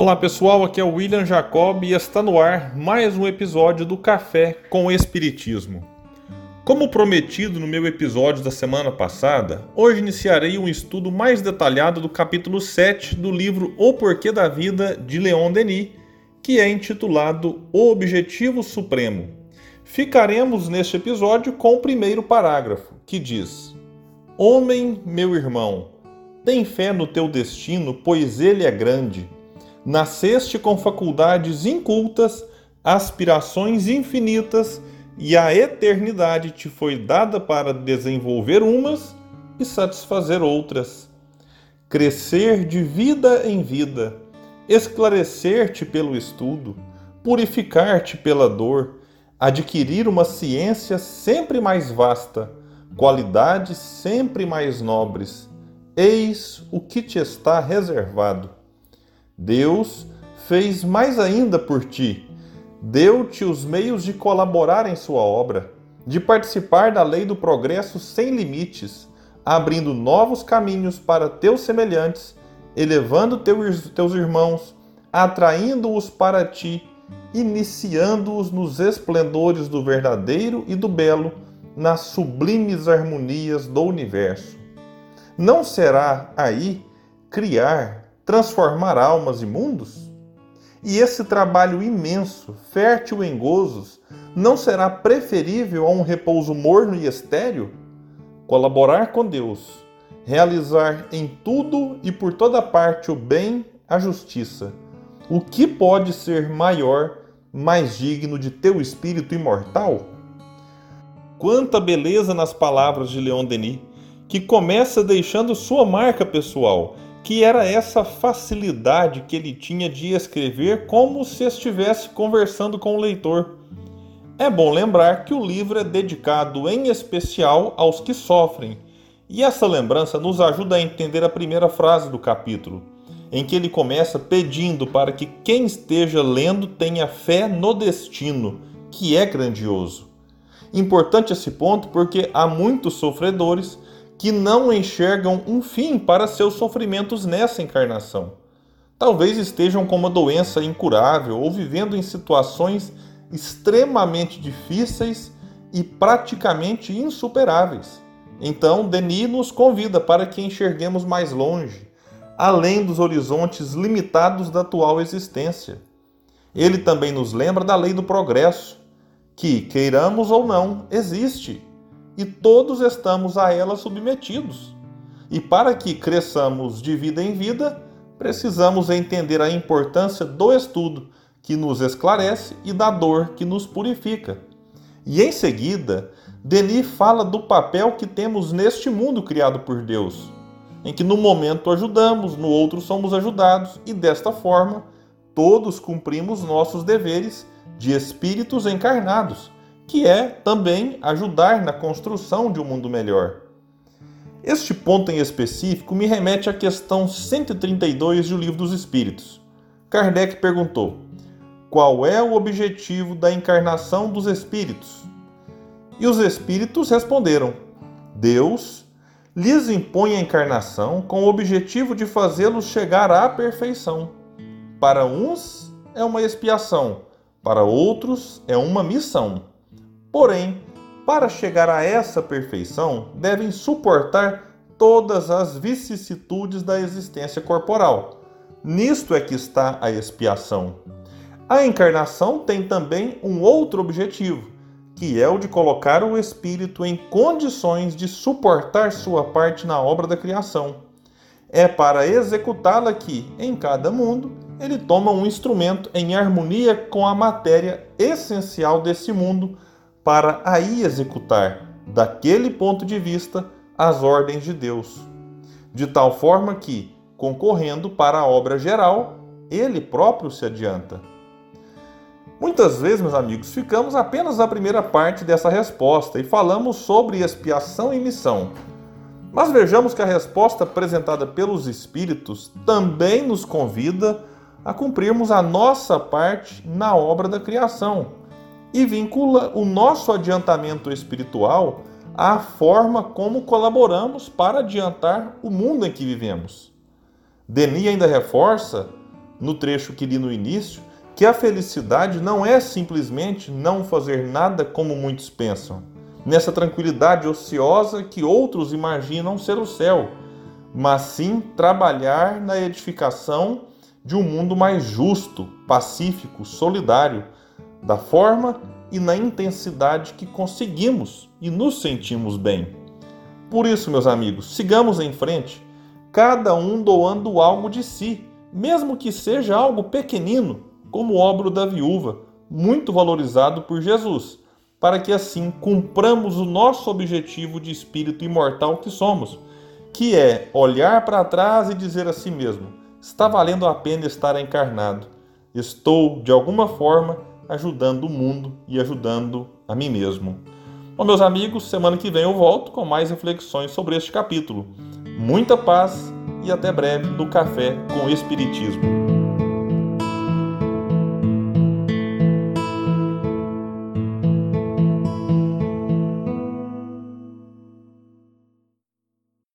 Olá pessoal, aqui é o William Jacob e está no ar mais um episódio do Café com Espiritismo. Como prometido no meu episódio da semana passada, hoje iniciarei um estudo mais detalhado do capítulo 7 do livro O Porquê da Vida de Leon Denis, que é intitulado O Objetivo Supremo. Ficaremos neste episódio com o primeiro parágrafo, que diz: Homem, meu irmão, tem fé no teu destino, pois ele é grande nasceste com faculdades incultas, aspirações infinitas, e a eternidade te foi dada para desenvolver umas e satisfazer outras. Crescer de vida em vida, esclarecer-te pelo estudo, purificar-te pela dor, adquirir uma ciência sempre mais vasta, qualidades sempre mais nobres. Eis o que te está reservado. Deus fez mais ainda por ti. Deu-te os meios de colaborar em sua obra, de participar da lei do progresso sem limites, abrindo novos caminhos para teus semelhantes, elevando teus irmãos, atraindo-os para ti, iniciando-os nos esplendores do verdadeiro e do belo, nas sublimes harmonias do universo. Não será aí criar transformar almas e mundos? E esse trabalho imenso, fértil em gozos, não será preferível a um repouso morno e estéril? Colaborar com Deus, realizar em tudo e por toda parte o bem, a justiça. O que pode ser maior, mais digno de teu espírito imortal? Quanta beleza nas palavras de Leon Denis, que começa deixando sua marca pessoal que era essa facilidade que ele tinha de escrever como se estivesse conversando com o leitor. É bom lembrar que o livro é dedicado em especial aos que sofrem, e essa lembrança nos ajuda a entender a primeira frase do capítulo, em que ele começa pedindo para que quem esteja lendo tenha fé no destino, que é grandioso. Importante esse ponto porque há muitos sofredores que não enxergam um fim para seus sofrimentos nessa encarnação. Talvez estejam com uma doença incurável ou vivendo em situações extremamente difíceis e praticamente insuperáveis. Então, Denis nos convida para que enxerguemos mais longe, além dos horizontes limitados da atual existência. Ele também nos lembra da lei do progresso, que, queiramos ou não, existe e todos estamos a ela submetidos. E para que cresçamos de vida em vida, precisamos entender a importância do estudo, que nos esclarece, e da dor, que nos purifica. E em seguida, Denis fala do papel que temos neste mundo criado por Deus, em que no momento ajudamos, no outro somos ajudados, e desta forma todos cumprimos nossos deveres de espíritos encarnados que é também ajudar na construção de um mundo melhor. Este ponto em específico me remete à questão 132 do Livro dos Espíritos. Kardec perguntou: Qual é o objetivo da encarnação dos espíritos? E os espíritos responderam: Deus lhes impõe a encarnação com o objetivo de fazê-los chegar à perfeição. Para uns é uma expiação, para outros é uma missão. Porém, para chegar a essa perfeição, devem suportar todas as vicissitudes da existência corporal. Nisto é que está a expiação. A encarnação tem também um outro objetivo, que é o de colocar o espírito em condições de suportar sua parte na obra da criação. É para executá-la que, em cada mundo, ele toma um instrumento em harmonia com a matéria essencial desse mundo para aí executar, daquele ponto de vista, as ordens de Deus, de tal forma que, concorrendo para a obra geral, ele próprio se adianta. Muitas vezes, meus amigos, ficamos apenas na primeira parte dessa resposta e falamos sobre expiação e missão. Mas vejamos que a resposta apresentada pelos Espíritos também nos convida a cumprirmos a nossa parte na obra da criação e vincula o nosso adiantamento espiritual à forma como colaboramos para adiantar o mundo em que vivemos. Denis ainda reforça no trecho que li no início, que a felicidade não é simplesmente não fazer nada como muitos pensam, nessa tranquilidade ociosa que outros imaginam ser o céu, mas sim trabalhar na edificação de um mundo mais justo, pacífico, solidário, da forma e na intensidade que conseguimos e nos sentimos bem. Por isso, meus amigos, sigamos em frente, cada um doando algo de si, mesmo que seja algo pequenino, como o obro da viúva, muito valorizado por Jesus, para que assim cumpramos o nosso objetivo de espírito imortal que somos, que é olhar para trás e dizer a si mesmo: está valendo a pena estar encarnado. Estou, de alguma forma, ajudando o mundo e ajudando a mim mesmo. Bom, meus amigos, semana que vem eu volto com mais reflexões sobre este capítulo. Muita paz e até breve no Café com Espiritismo.